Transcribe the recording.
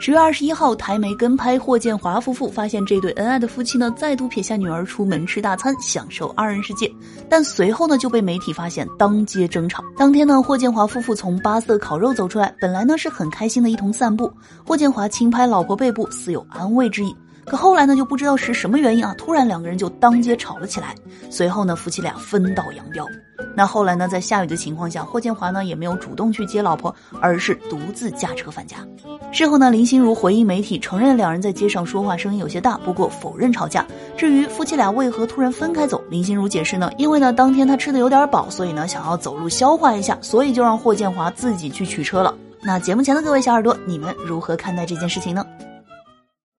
十月二十一号，台媒跟拍霍建华夫妇，发现这对恩爱的夫妻呢，再度撇下女儿出门吃大餐，享受二人世界。但随后呢，就被媒体发现当街争吵。当天呢，霍建华夫妇从八色烤肉走出来，本来呢是很开心的一同散步。霍建华轻拍老婆背部，似有安慰之意。可后来呢，就不知道是什么原因啊，突然两个人就当街吵了起来。随后呢，夫妻俩分道扬镳。那后来呢，在下雨的情况下，霍建华呢也没有主动去接老婆，而是独自驾车返家。事后呢，林心如回应媒体，承认两人在街上说话声音有些大，不过否认吵架。至于夫妻俩为何突然分开走，林心如解释呢，因为呢当天他吃的有点饱，所以呢想要走路消化一下，所以就让霍建华自己去取车了。那节目前的各位小耳朵，你们如何看待这件事情呢？